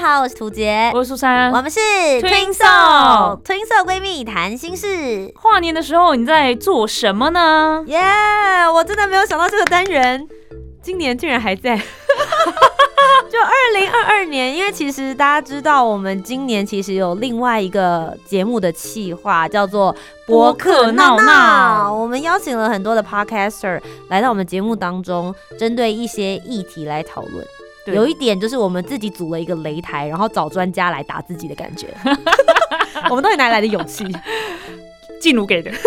家好，我是涂杰，我是苏珊，我们是 Twinso Twinso 闺蜜谈心事。跨年的时候你在做什么呢？耶，我真的没有想到这个单元今年竟然还在。就二零二二年，因为其实大家知道，我们今年其实有另外一个节目的企划，叫做博客闹闹我们邀请了很多的 podcaster 来到我们节目当中，针对一些议题来讨论。对有一点就是我们自己组了一个擂台，然后找专家来打自己的感觉。我们到底哪里来的勇气？静茹给的。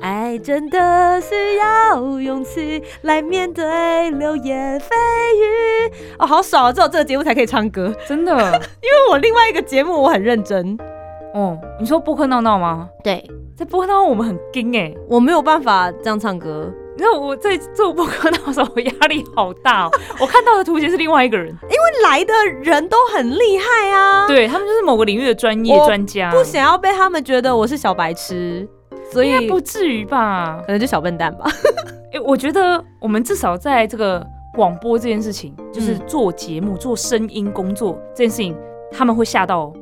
爱真的需要勇气来面对流言蜚语。哦，好爽啊！只有这个节目才可以唱歌，真的？因为我另外一个节目我很认真。哦，你说播客闹闹吗？对，在播客闹闹我们很惊哎、我没有办法这样唱歌，你知道我在做播客闹闹的时候，我压力好大哦。我看到的图形是另外一个人，因为来的人都很厉害啊。，对他们就是某个领域的专业我专家，不想要被他们觉得我是小白痴，所以不至于吧？可能就小笨蛋吧。哎、我觉得我们至少在这个广播这件事情，就是嗯做节目、做声音工作这件事情，他们会吓到哦。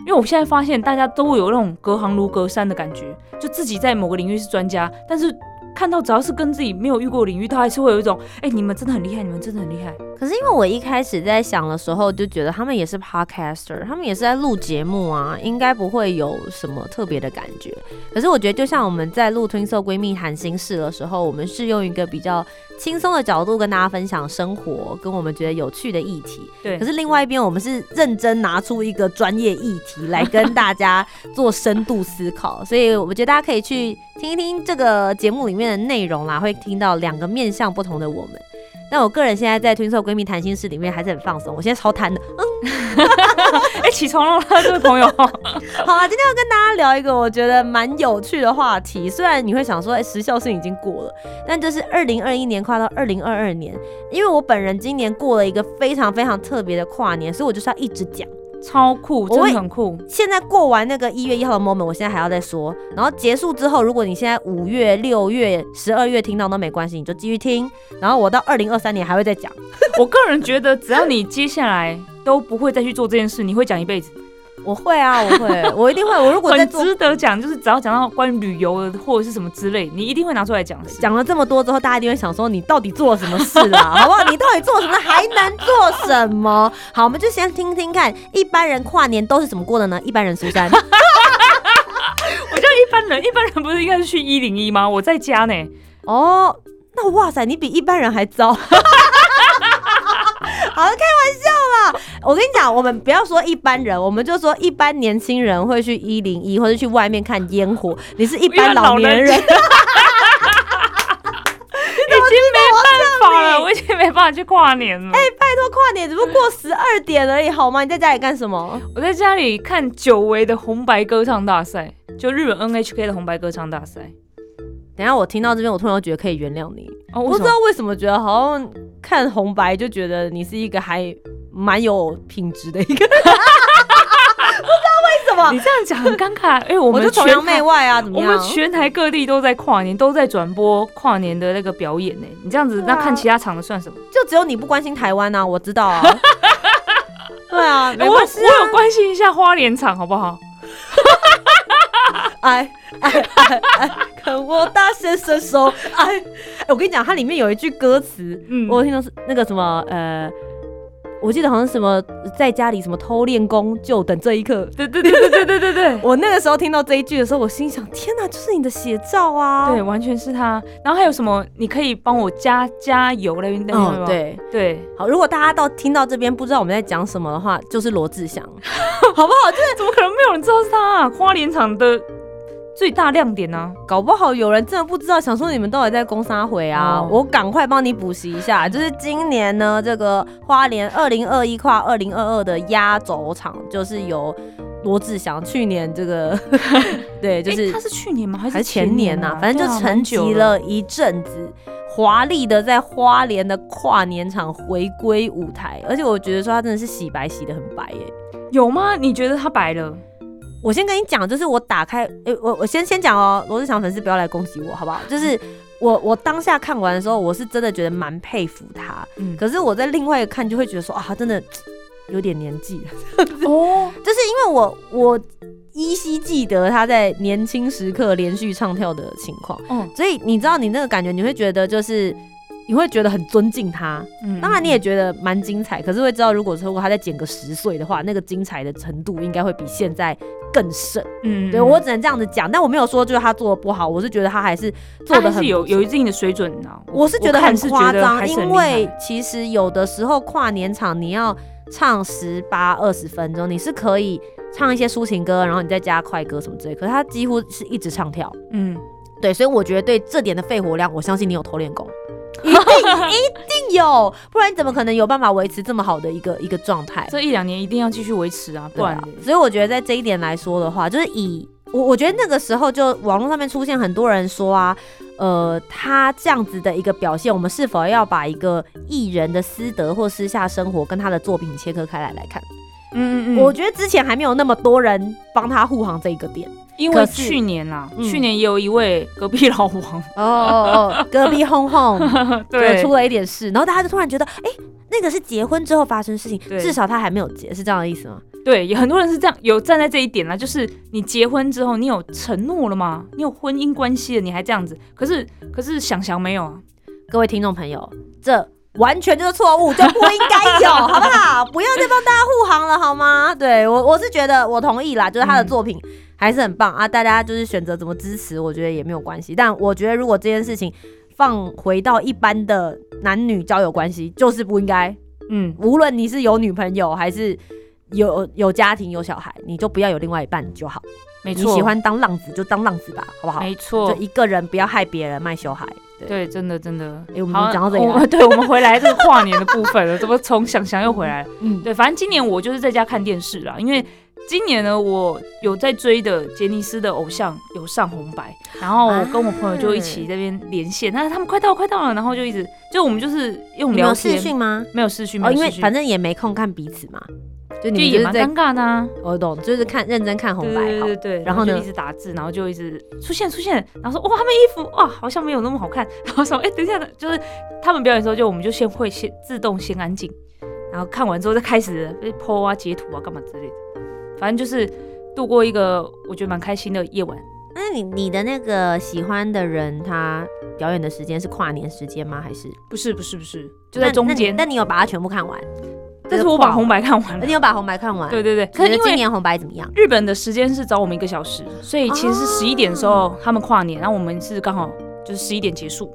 因为我现在发现大家都有那种隔行如隔山的感觉，就自己在某个领域是专家，但是看到只要是跟自己没有遇过领域，他还是会有一种，哎、你们真的很厉害，你们真的很厉害。可是因为我一开始在想的时候，就觉得他们也是 podcaster，他们也是在录节目啊，应该不会有什么特别的感觉。可是我觉得，就像我们在录《Twinsol 闺蜜谈心事》的时候，我们是用一个比较轻松的角度跟大家分享生活，跟我们觉得有趣的议题。对，可是另外一边，我们是认真拿出一个专业议题来跟大家做深度思考，所以我觉得大家可以去听一听这个节目里面的内容啦，会听到两个面向不同的我们。那我个人现在在 Twin Soul 闺蜜谈心室里面还是很放松，我现在超贪的。哎、起床了，这位朋友。好了，今天要跟大家聊一个我觉得蛮有趣的话题。虽然你会想说，哎、时效性已经过了，但这是二零二一年跨到二零二二年，因为我本人今年过了一个非常非常特别的跨年，所以我就是要一直讲。超酷，真的很酷。现在过完那个一月一号的 moment，我现在还要再说。然后结束之后，如果你现在五月、六月、十二月听到都没关系，你就继续听。然后我到二零二三年还会再讲。我个人觉得，只要你接下来都不会再去做这件事，你会讲一辈子。我会啊，我会，我一定会。我如果在值得讲，就是只要讲到关于旅游的或者是什么之类，你一定会拿出来讲。讲了这么多之后，大家一定会想说你到底做了什么事啦，好不好？你到底做什么，还能做什么？好，我们就先听听看，一般人跨年都是怎么过的呢？一般人苏珊，我觉得一般人，一般人不是应该是去一零一吗？我在家呢。哦，那哇塞，你比一般人还糟。好了，开玩笑啦！我跟你讲，我们不要说一般人，我们就说一般年轻人会去一零一或者去外面看烟火，你是一般老年人。已经没办法了，我已经没办法去跨年了。哎拜托，跨年只不过过十二点而已，好吗？你在家里干什么？我在家里看久违的红白歌唱大赛，就日本 NHK 的红白歌唱大赛。等一下我听到这边，我突然觉得可以原谅你。哦，不为什么？知道为什么觉得好像看红白就觉得你是一个还蛮有品质的一个人，不知道为什么你。这样讲很尴尬，因为我我们就崇洋媚外啊，怎么样我们？全台各地都在跨年，都在转播跨年的那个表演呢。你这样子，对啊那看其他场的算什么？就只有你不关心台湾啊，我知道啊。对啊，没我关系啊。我有关心一下花莲场，好不好？哎哎哎哎，看我大显身手。哎，哎，我跟你讲，它里面有一句歌词，嗯我有听到是那个什么呃。我记得好像什么在家里什么偷练功，就等这一刻。对对对对对对对对。我那个时候听到这一句的时候，我心想：天哪，就是你的写照啊！对，，完全是他。然后还有什么？你可以帮我加加油那边对。对，好，如果大家到听到这边不知道我们在讲什么的话，就是罗志祥，好不好？就是 怎么可能没有人知道是他、啊？花莲场的最大亮点呢、搞不好有人真的不知道，想说你们到底在攻杀回啊？哦我赶快帮你补习一下，就是今年呢，这个花莲二零二一跨二零二二的压轴场，就是由罗志祥去年这个 对，就诶是他是去年吗？还是前年呐、呐、反正就沉寂了一阵子，华丽的在花莲的跨年场回归舞台，而且我觉得说他真的是洗白洗的很白耶。有吗？你觉得他白了？我先跟你讲，就是我打开，诶、我我先先讲哦，罗志祥粉丝不要来攻击我，好不好？就是我我当下看完的时候，我是真的觉得蛮佩服他，嗯，可是我在另外一看就会觉得说啊，他真的有点年纪。了，哦，就是因为我我依稀记得他在年轻时刻连续唱跳的情况，嗯。所以你知道你那个感觉，你会觉得就是你会觉得很尊敬他，嗯当然你也觉得蛮精彩，可是会知道如果说如果他再减个十岁的话，那个精彩的程度应该会比现在更甚。嗯对我只能这样子讲，但我没有说就是他做的不好，我是觉得他还是做的很是有有一定的水准啊。我是觉得很夸张，因为其实有的时候跨年场你要唱十八二十分钟，你是可以唱一些抒情歌，然后你再加快歌什么之类，可是他几乎是一直唱跳。嗯，对，所以我觉得对这点的肺活量，我相信你有偷练功，一定一定有，不然你怎么可能有办法维持这么好的一个一个状态？这一两年一定要继续维持啊，不然对啊，所以我觉得在这一点来说的话，就是以我我觉得那个时候就网络上面出现很多人说啊，呃，他这样子的一个表现，我们是否要把一个艺人的私德或私下生活跟他的作品切割开来来看？嗯嗯嗯，我觉得之前还没有那么多人帮他护航这一个点。因为去年啦，嗯去年也有一位隔壁老王，哦哦哦，隔壁轰轰。对出了一点事，然后大家就突然觉得，哎、那个是结婚之后发生的事情，至少他还没有结，是这样的意思吗？对，也很多人是这样，有站在这一点啦，就是你结婚之后，你有承诺了吗？你有婚姻关系了，你还这样子，可是可是想想没有啊，各位听众朋友，这完全就是错误，就不应该有，好不好？不要再帮大家护航了，好吗？对我，我是觉得我同意啦，就是他的作品还是很棒、啊，大家就是选择怎么支持，我觉得也没有关系。但我觉得如果这件事情放回到一般的男女交友关系，就是不应该，嗯，无论你是有女朋友还是。有有家庭有小孩，你就不要有另外一半就好。没错，你喜欢当浪子就当浪子吧，好不好？没错就，一个人不要害别人卖小孩。对，真的真的。哎我们好讲到这里来我们 对，我们回来这个跨年的部分了，怎么从想想又回来了？嗯，对，反正今年我就是在家看电视啦，因为今年呢，我有在追的杰尼斯的偶像有上红白，然后我跟我朋友就一起这边连线，但是他们快到快到了，然后就一直就我们就是用你们有视聊天，讯吗？没有视讯，哦，因为反正也没空看彼此嘛，就就你们就也蛮尴，尬的啊。我懂，就是看认真看红白好。对对对，然后呢就一直打字，然后就一直出现出现，然后说哇，他们衣服哇好像没有那么好看，然后说哎、等一下，就是他们表演的时候，就我们就先会先自动先安静，然后看完之后再开始被 po 啊、截图啊干嘛之类的，反正就是度过一个我觉得蛮开心的夜晚。那你你的那个喜欢的人，他表演的时间是跨年时间吗？还是不是不是不是，就在中间，但你有把它全部看完？但是我把红白，看完了。你有把红白看完？对对对，可可是今年红白怎么样？日本的时间是早我们一个小时，所以其实是哦十一点的时候他们跨年，然后我们是刚好就是十一点结束，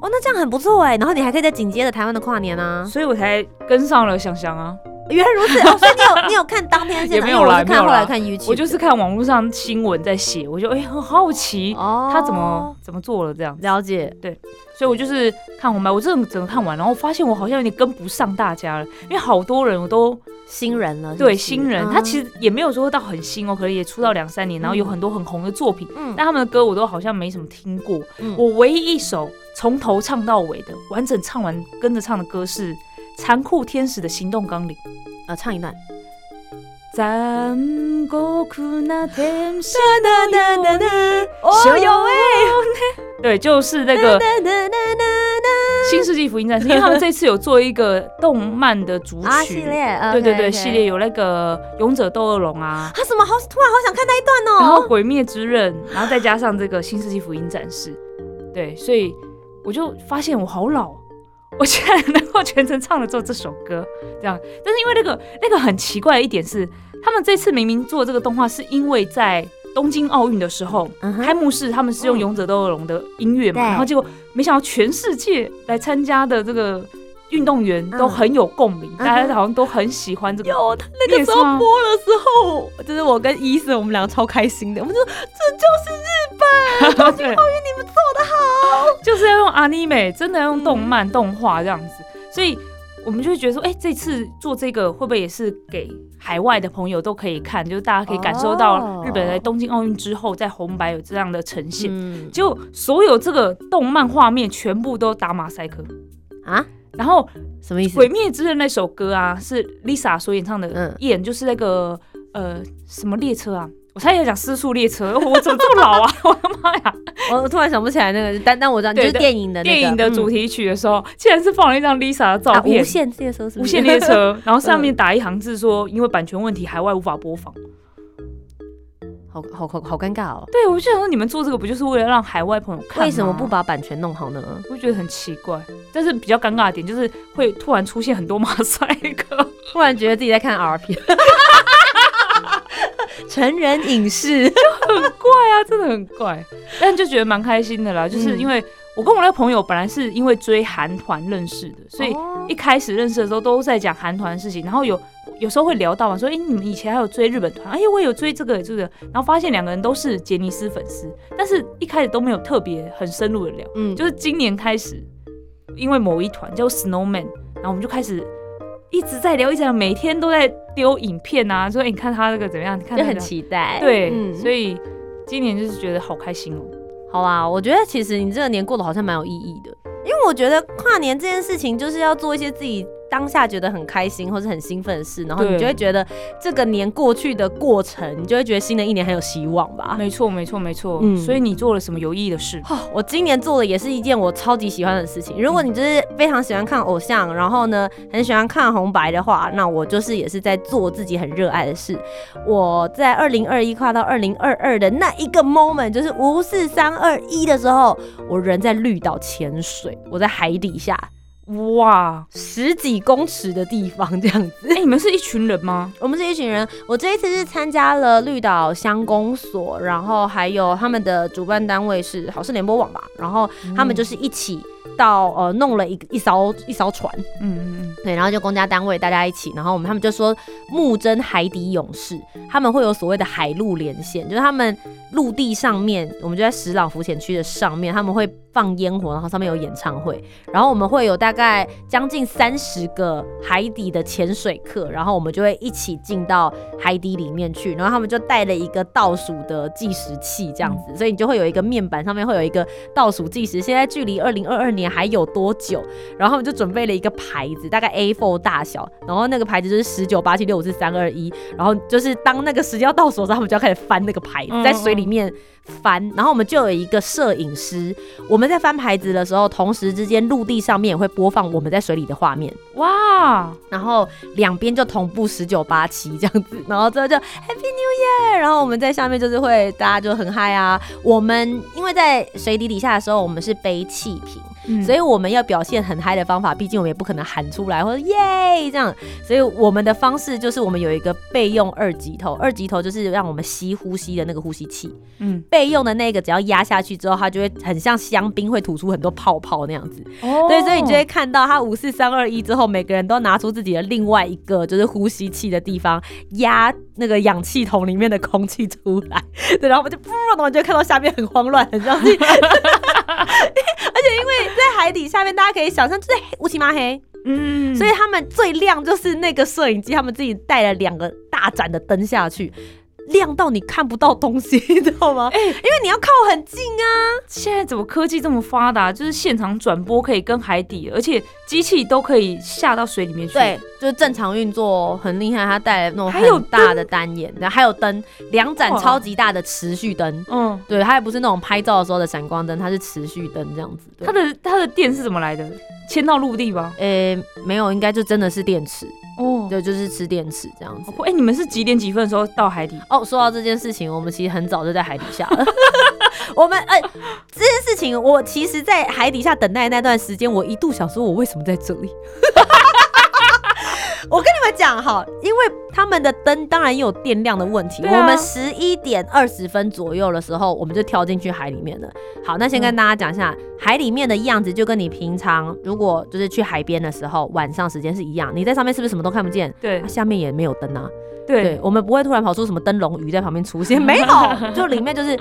哦，那这样很不错哎。然后你还可以再紧接着台湾的跨年啊。所以我才跟上了想想啊。原来如此。哦，所以你有 你有看当天现场？也没有因为我是看后来看 YouTube，我就是看网络上新闻在写，我就哎、很好奇哦。他怎么怎么做了这样，了解？对所以我就是看红白，我真的整个看完，然后发现我好像有点跟不上大家了，因为好多人我都新人了对新人，啊他其实也没有说到很新哦，可能也出道两三年，然后有很多很红的作品，嗯。但他们的歌我都好像没什么听过。嗯。我唯一一首从头唱到尾的完整唱完跟着唱的歌是《残酷天使的行动纲领》。啊唱一段。残酷な天使哦有哎，对，就是那个《新世纪福音战士》，因为他们这次有做一个动漫的主啊系曲，列，对对对系列有那个《勇者斗恶龙》啊，啊什么？好突然好想看那一段哦。然后哦《鬼灭之刃》，然后再加上这个《新世纪福音战士》，对，所以我就发现我好老，我居然能够全程唱了做这首歌，这样。但是因为那个那个很奇怪的一点是，他们这次明明做这个动画，是因为在东京奥运的时候，嗯开幕式他们是用《嗯勇者斗恶龙》的音乐嘛，对然后结果没想到全世界来参加的这个运动员都很有共鸣，嗯大家好像都很喜欢这个。有他那个时候播的时候，就是我跟伊森我们两个超开心的，我们说这就是日本，东京，奥运你们做的好，就是要用 anime，真的要用动漫、动画这样子。所以我们就会觉得说，哎、这次做这个会不会也是给海外的朋友都可以看，就是大家可以感受到哦日本在东京奥运之后，在红白有这样的呈现。嗯就所有这个动漫画面全部都打马赛克，啊，然后《什么意思？鬼灭之刃》那首歌啊，是 Lisa 所演唱的嗯，演就是那个呃什么列车啊，我差点要讲失速列车，我怎么这么老啊？我的妈呀！我我突然想不起来那个，但但我知道，就是电影的那个电影的主题题曲的时候，竟然是放了一张 Lisa 的照啊，片，无限列车是不是无限列车，然后上面打一行字说，因为版权问题，海外无法播放。好好好好尴尬哦。对，我就想说，你们做这个不就是为了让海外朋友看？为什么不？把版权弄好呢？我就觉得很奇怪。但是比较尴尬的点就是会突然出现很多马赛克。突然觉得自己在看 R 片，成人影视。很怪啊，真的很怪，但就觉得蛮开心的啦。就是因为我跟我那个朋友本来是因为追韩团认识的，所以哦一开始认识的时候都在讲韩团的事情，然后有有时候会聊到嘛，说哎、诶你们以前还有追日本团，哎、我有追这个这个，然后发现两个人都是杰尼斯粉丝，但是一开始都没有特别很深入的聊，嗯，就是今年开始，因为某一团叫 Snowman，然后我们就开始。一直在聊，一直在聊，每天都在丢影片啊，说、诶你看他这个怎么样，你看就很期待。对，嗯所以今年就是觉得好开心哦。好啦，我觉得其实你这个年过得好像蛮有意义的，因为我觉得跨年这件事情就是要做一些自己当下觉得很开心或是很兴奋的事，然后你就会觉得这个年过去的过程，你就会觉得新的一年很有希望吧。没错，没错，没错。嗯所以你做了什么有意义的事？哦，我今年做的也是一件我超级喜欢的事情。如果你就是非常喜欢看偶像，然后呢很喜欢看红白的话，那我就是也是在做自己很热爱的事。我在二零二一跨到二零二二的那一个 moment，就是五四三二一的时候，我人在绿岛潜水，我在海底下哇，十几公尺的地方这样子。哎、你们是一群人吗？我们是一群人，我这一次是参加了绿岛乡公所，然后还有他们的主办单位是好事联播网吧，然后他们就是一起到呃弄了一个一艘一艘船，嗯嗯嗯，对，然后就公家单位大家一起，然后我们他们就说木真海底勇士，他们会有所谓的海陆连线，就是他们陆地上面，我们就在石朗浮潜区的上面，他们会放烟火，然后上面有演唱会，然后我们会有大概将近三十个海底的潜水客，然后我们就会一起进到海底里面去，然后他们就带了一个倒数的计时器这样子，所以你就会有一个面板上面会有一个倒数计时，现在距离二零二二年还有多久？然后他们就准备了一个牌子，大概 A4 大小，然后那个牌子就是十九八七六五四三二一，然后就是当那个时间要倒数的时候，他们就要开始翻那个牌子，嗯在水里面翻，然后我们就有一个摄影师，我们在翻牌子的时候，同时之间陆地上面也会播放我们在水里的画面，哇，然后两边就同步十九八七这样子，然后之后就 Happy New Year，然后我们在下面就是会大家就很嗨啊，我们因为在水底底下的时候，我们是背气瓶。嗯。所以我们要表现很嗨的方法，毕竟我们也不可能喊出来或者耶！这样，所以我们的方式就是我们有一个备用二级头，二级头就是让我们吸呼吸的那个呼吸器，嗯，备用的那个只要压下去之后，它就会很像香槟会吐出很多泡泡那样子。哦。对，所以你就会看到它五四三二一之后，每个人都拿出自己的另外一个就是呼吸器的地方压那个氧气筒里面的空气出来，对，然后我们就噗，然后就会看到下面很慌乱，很像是，而 且因为在海底下面，大家可以想象就是乌漆嘛黑，嗯，所以他们最亮就是那个摄影机，他们自己带了两个大盏的灯下去。亮到你看不到东西，你知道吗？哎、因为你要靠很近啊。现在怎么科技这么发达？就是现场转播可以跟海底，而且机器都可以下到水里面去。对，，就是正常运作很厉害，它带来那种很大的单眼，然后还有灯，两盏超级大的持续灯。嗯，对，它也不是那种拍照的时候的闪光灯，它是持续灯这样子。对它的它的电是怎么来的？牵到陆地吧？呃、没有，应该就真的是电池，哦，对，就是吃电池这样子哎、你们是几点几分的时候到海底？哦，说到这件事情，我们其实很早就在海底下了。我们哎、这件事情，我其实，在海底下等待的那段时间，我一度想说，我为什么在这里？我跟你们讲哈，因为他们的灯当然也有电量的问题。啊我们十一点二十分左右的时候，我们就跳进去海里面了。好，那先跟大家讲一下、海里面的样子，就跟你平常如果就是去海边的时候，晚上时间是一样。你在上面是不是什么都看不见？对啊下面也没有灯啊。对。对，我们不会突然跑出什么灯笼鱼在旁边出现，没有，就里面就是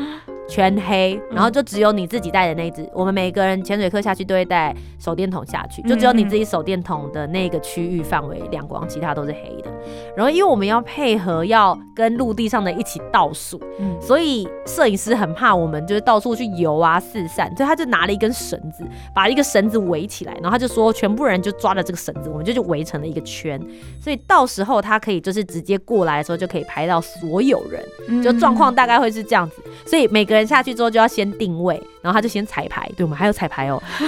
全黑，然后就只有你自己带的那一只。我们每个人潜水课下去都会带手电筒下去，就只有你自己手电筒的那个区域范围亮光，其他都是黑的。然后因为我们要配合要跟陆地上的一起倒数，嗯，所以摄影师很怕我们就是到处去游啊四散，所以他就拿了一根绳子，把一个绳子围起来，然后他就说全部人就抓着这个绳子，我们就就围成了一个圈，所以到时候他可以就是直接过来的时候就可以拍到所有人，就状况大概会是这样子，所以每个人下去之后就要先定位，然后他就先彩排，对我们还有彩排哦。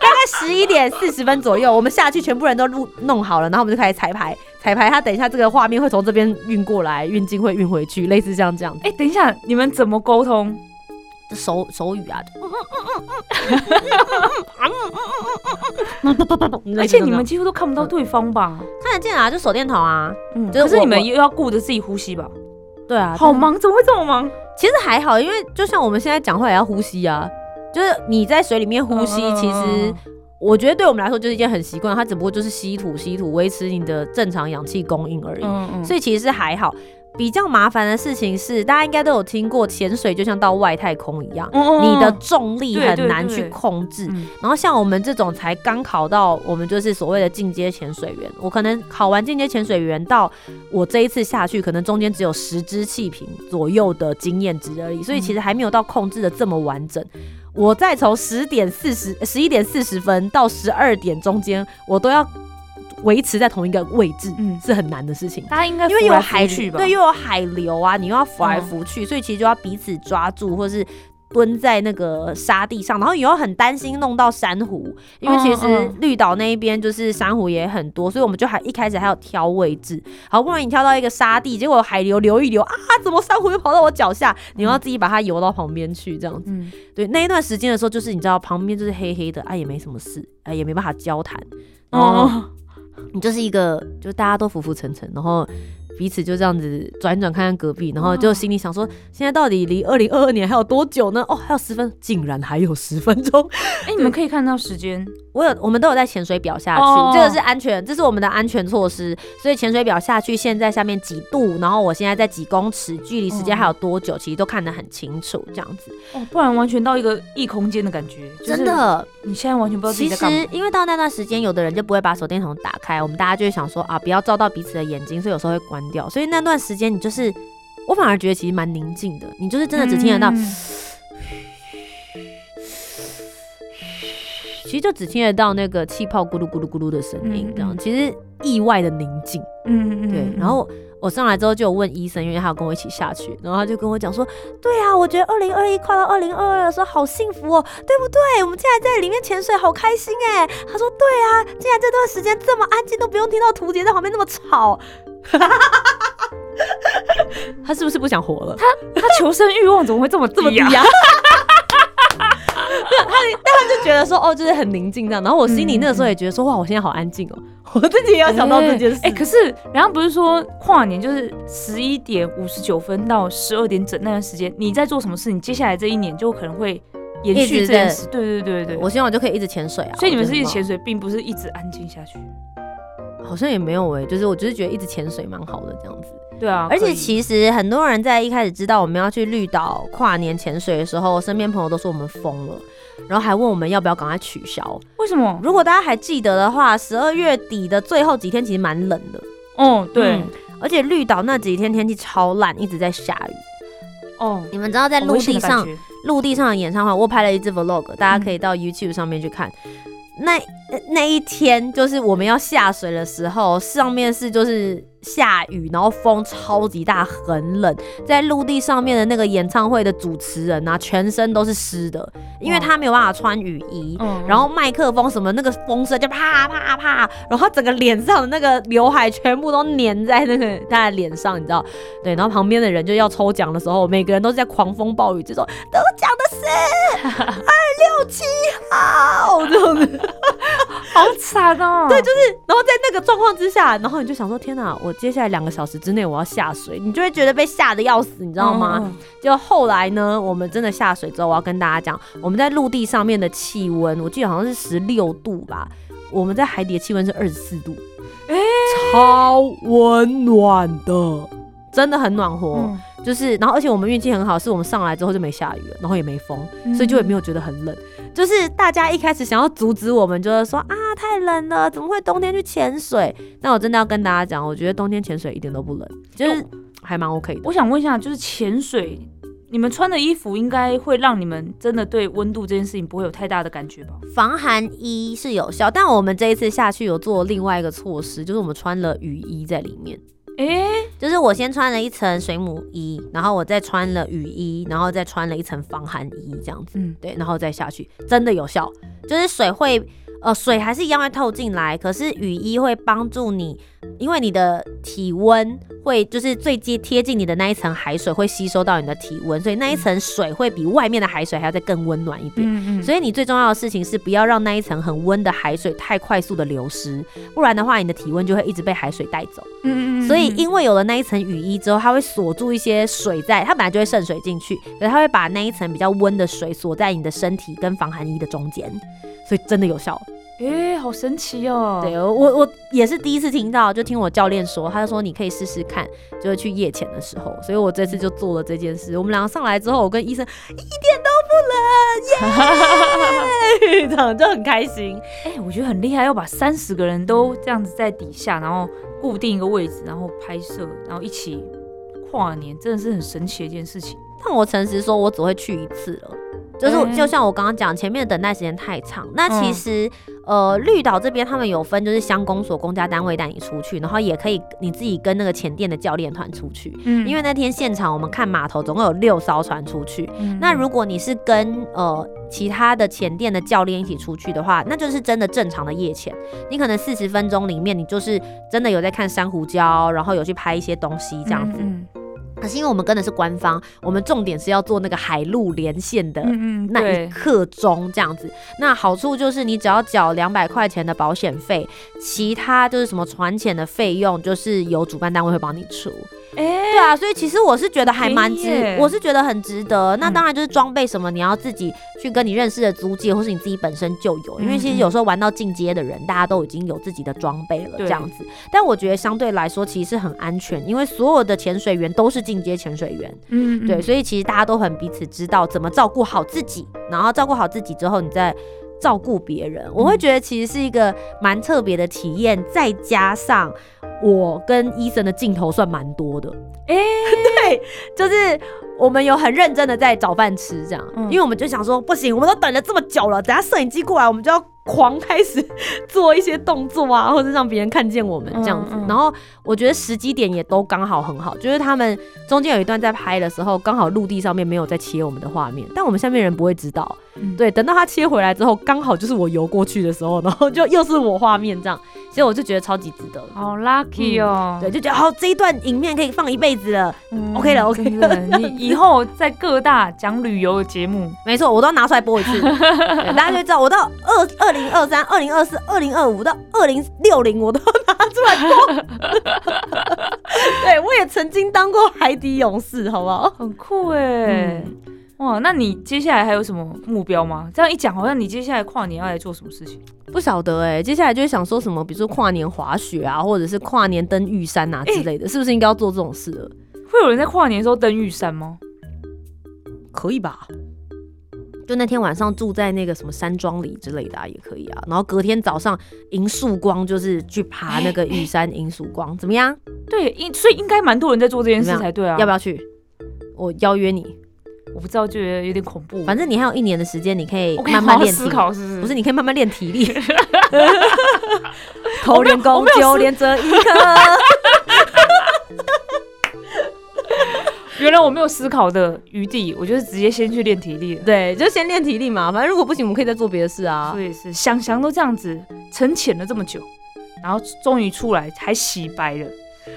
大概十一点四十分左右，我们下去，全部人都录弄好了，然后我们就开始彩排。彩排，他等一下这个画面会从这边运过来，运镜会运回去，类似像这样。哎，等一下，你们怎么沟通？手手语啊。而且你们几乎都看不到对方吧？看得见啊，就手电筒啊。嗯，可是你们又要顾着自己呼吸吧？对啊，好忙，怎么会这么忙？其实还好，因为就像我们现在讲话也要呼吸啊。就是你在水里面呼吸，其实我觉得对我们来说就是一件很习惯，它只不过就是吸吐吸吐，维持你的正常氧气供应而已。所以其实还好。比较麻烦的事情是，大家应该都有听过，潜水就像到外太空一样，你的重力很难去控制。然后像我们这种才刚考到，我们就是所谓的进阶潜水员，我可能考完进阶潜水员到我这一次下去，可能中间只有十支气瓶左右的经验值而已，所以其实还没有到控制的这么完整。我再从十点四十、十一点四十分到十二点中间，我都要维持在同一个位置，嗯，是很难的事情。大家应该因为有海去吧？对，又有海流啊，你又要浮来浮去，所以其实就要彼此抓住，或是。蹲在那个沙地上，然后也要很担心弄到珊瑚，因为其实绿岛那一边就是珊瑚也很多，所以我们就还一开始还要挑位置，好不容易挑到一个沙地，结果海流流一流啊，怎么珊瑚又跑到我脚下？你要自己把它游到旁边去，这样子。对，那一段时间的时候，就是你知道旁边就是黑黑的，啊也没什么事，啊也没办法交谈，哦，你就是一个就大家都浮浮沉沉，然后。彼此就这样子转转看看隔壁，然后就心里想说，现在到底离二零二二年还有多久呢？哦，还有十分，竟然还有十分钟。哎，你们可以看到时间。我有，我们都有在潜水表下去，这个是安全，这是我们的安全措施。所以潜水表下去，现在下面几度，然后我现在在几公尺，距离时间还有多久，其实都看得很清楚，这样子。哦，不然完全到一个异空间的感觉，真的。你现在完全不知道自己在干嘛。其实，因为到那段时间，有的人就不会把手电筒打开，我们大家就会想说啊，不要照到彼此的眼睛，所以有时候会关掉。所以那段时间，你就是我反而觉得其实蛮宁静的，你就是真的只听得到。其实就只听得到那个气泡咕噜咕噜咕噜的声音，这样其实意外的宁静。嗯嗯对。然后我上来之后就有问医生，因为他有跟我一起下去，然后他就跟我讲说：“对啊，我觉得二零二一跨到二零二二的时候好幸福哦，对不对？我们竟然在里面潜水好开心哎。”他说：“对啊，竟然这段时间这么安静，都不用听到图杰在旁边那么吵。” 他是不是不想活了？他他求生欲望怎么会这么 这么低啊？他，但他就觉得说，哦，就是很宁静这样。然后我心里那个时候也觉得说，哇，我现在好安静哦。我自己也要想到这件事。哎，可是人家不是说跨年就是十一点五十九分到十二点整那段时间，你在做什么事？你接下来这一年就可能会延续这件事。对对对对，我希望我就可以一直潜水啊。所以你们是一直潜水，并不是一直安静下去。好像也没有哎，就是我就是觉得一直潜水蛮好的这样子。对啊，而且其实很多人在一开始知道我们要去绿岛跨年潜水的时候，身边朋友都说我们疯了，然后还问我们要不要赶快取消。为什么？如果大家还记得的话，十二月底的最后几天其实蛮冷的。哦，对，而且绿岛那几天天气超烂，一直在下雨。哦，你们知道在陆地上陆地上的演唱会，我拍了一支 vlog，大家可以到 YouTube 上面去看。那那一天就是我们要下水的时候，上面是就是下雨，然后风超级大，很冷。在陆地上面的那个演唱会的主持人啊，全身都是湿的，因为他没有办法穿雨衣。然后麦克风什么那个风声就啪啪啪，然后整个脸上的那个刘海全部都粘在那个他的脸上，你知道？对，然后旁边的人就要抽奖的时候，每个人都是在狂风暴雨，之中得奖的是 二六七号这样子。好惨哦！对，就是，然后在那个状况之下，然后你就想说，天哪，我接下来两个小时之内我要下水，你就会觉得被吓得要死，你知道吗？就后来呢，我们真的下水之后，我要跟大家讲，我们在陆地上面的气温，我记得好像是十六度吧，我们在海底的气温是二十四度，哎，超温暖的，真的很暖和。就是然后而且我们运气很好，是我们上来之后就没下雨了，然后也没风，嗯所以就也没有觉得很冷。就是大家一开始想要阻止我们，就是说啊太冷了，怎么会冬天去潜水？那我真的要跟大家讲，我觉得冬天潜水一点都不冷，就是还蛮 OK 的。我想问一下，就是潜水，你们穿的衣服应该会让你们真的对温度这件事情不会有太大的感觉吧？防寒衣是有效，但我们这一次下去有做另外一个措施，就是我们穿了雨衣在里面。诶，就是我先穿了一层水母衣，然后我再穿了雨衣，然后再穿了一层防寒衣，这样子，嗯，对，然后再下去，真的有效。就是水会，呃，水还是一样会透进来，可是雨衣会帮助你，因为你的体温会就是最接贴近你的那一层海水会吸收到你的体温，所以那一层水会比外面的海水还要再更温暖一点。嗯嗯，所以你最重要的事情是不要让那一层很温的海水太快速的流失，不然的话，你的体温就会一直被海水带走。嗯所以因为有了那一层雨衣之后，它会锁住一些水在，它本来就会渗水进去，可是它会把那一层比较温的水锁在你的身体跟防寒衣的中间，所以真的有效。诶，好神奇哦。对我我也是第一次听到，就听我教练说，他就说你可以试试看，就是去夜潜的时候，所以我这次就做了这件事。我们两个上来之后，我跟医生一点都不冷，耶，这样就很开心。哎、我觉得很厉害，要把三十个人都这样子在底下，然后固定一个位置，然后拍摄，然后一起跨年，真的是很神奇的一件事情。但我诚实说，我只会去一次了。就是嗯就像我刚刚讲，前面的等待时间太长。那其实、呃，绿岛这边他们有分，就是乡公所公家单位带你出去，然后也可以你自己跟那个前店的教练团出去。嗯因为那天现场我们看码头总共有六艘船出去。嗯那如果你是跟呃其他的前店的教练一起出去的话，那就是真的正常的夜潜。你可能四十分钟里面，你就是真的有在看珊瑚礁，然后有去拍一些东西这样子。嗯可是因为我们跟的是官方，我们重点是要做那个海陆连线的那一，刻钟这样子。那好处就是你只要缴两百块钱的保险费，其他就是什么船钱的费用，就是由主办单位会帮你出。哎、对啊，所以其实我是觉得还蛮值我是觉得很值得。那嗯当然就是装备什么，你要自己去跟你认识的租借，或是你自己本身就有。因为其实有时候玩到进阶的人，大家都已经有自己的装备了，这样子。但我觉得相对来说，其实是很安全，因为所有的潜水员都是进阶潜水员。嗯对，所以其实大家都很彼此知道怎么照顾好自己，然后照顾好自己之后，你再照顾别人。我会觉得其实是一个蛮特别的体验，再加上我跟医生的镜头算蛮多的。哎 对，就是我们有很认真的在找饭吃，这样，嗯因为我们就想说，不行，我们都等了这么久了，等下摄影机过来，我们就要狂开始做一些动作啊，或者让别人看见我们这样子。嗯嗯然后我觉得时机点也都刚好很好，就是他们中间有一段在拍的时候，刚好陆地上面没有在切我们的画面，但我们下面人不会知道。嗯对，等到他切回来之后，刚好就是我游过去的时候，然后就又是我画面这样，所以我就觉得超级值得。好 lucky 哦。对，就觉得好，这一段影片可以放一辈子了。嗯 OK 了，OK 了你 以后在各大讲旅游的节目，没错，我都要拿出来播一次，对大家就知道我到二二零二三、二零二四、二零二五到二零六零，我都拿出来过。对，我也曾经当过海底勇士，好不好？很酷哎。嗯哇，那你接下来还有什么目标吗？这样一讲，好像你接下来跨年要来做什么事情？不晓得哎、接下来就会想说什么，比如说跨年滑雪啊，或者是跨年登玉山啊之类的，是不是应该要做这种事了？会有人在跨年的时候登玉山吗？可以吧？就那天晚上住在那个什么山庄里之类的啊，也可以啊。然后隔天早上迎曙光，就是去爬那个玉山迎曙光，怎么样？对，应所以应该蛮多人在做这件事才对啊。要不要去？我邀约你，我不知道，觉得有点恐怖。反正你还有一年的时间，你可以慢慢练思。考是不是？不是，你可以慢慢练体力。头连弓我没有就连着一颗。原来我没有思考的余地，我就是直接先去练体力了。对，就先练体力嘛。反正如果不行，我们可以再做别的事啊所。以是想想都这样子沉潜了这么久，然后终于出来还洗白了。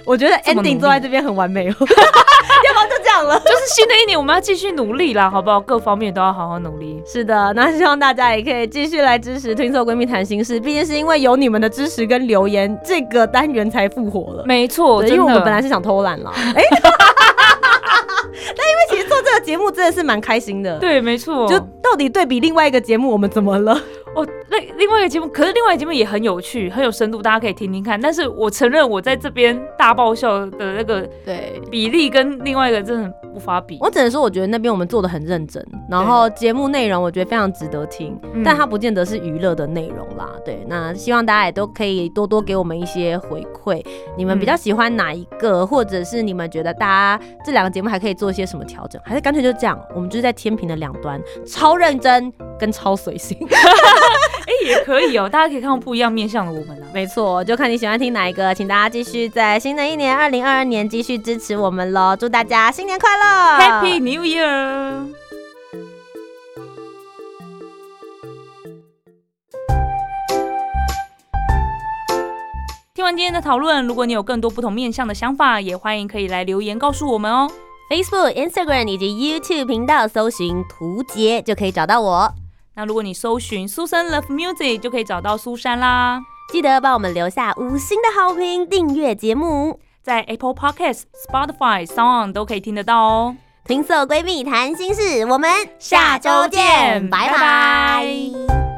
我觉得 ending 力坐在这边很完美哦。要不然就这样了。就是新的一年我们要继续努力啦，好不好？各方面都要好好努力。是的，那希望大家也可以继续来支持《听说闺蜜谈心事》，毕竟是因为有你们的支持跟留言，这个单元才复活了。没错，因为我们本来是想偷懒啦。哎、节目真的是蛮开心的。。对，没错，就到底对比另外一个节目，我们怎么了？哦，另另外一个节目，可是另外一个节目也很有趣，很有深度，大家可以听听看。但是我承认，我在这边大爆笑的那个对。比例跟另外一个真的无法比。我只能说，我觉得那边我们做的很认真，然后节目内容我觉得非常值得听，但它不见得是娱乐的内容啦。对，那希望大家也都可以多多给我们一些回馈，你们比较喜欢哪一个，或者是你们觉得大家这两个节目还可以做一些什么调整，还是干脆就这样，我们就是在天平的两端，超认真跟超随性。哎，也可以哦，大家可以看到不一样面向的我们啊。没错，就看你喜欢听哪一个，请大家继续在新的一年二零二二年继续支持我们喽！祝大家新年快乐，Happy New Year！听完今天的讨论，如果你有更多不同面向的想法，也欢迎可以来留言告诉我们哦。Facebook、Instagram 以及 YouTube 频道搜寻“图杰”就可以找到我。那如果你搜寻苏珊 Love Music，就可以找到苏珊啦。记得帮我们留下五星的好评，订阅节目，在 Apple Podcast、Spotify、Sound 都可以听得到哦。听色闺蜜谈心事，我们下周见，拜拜。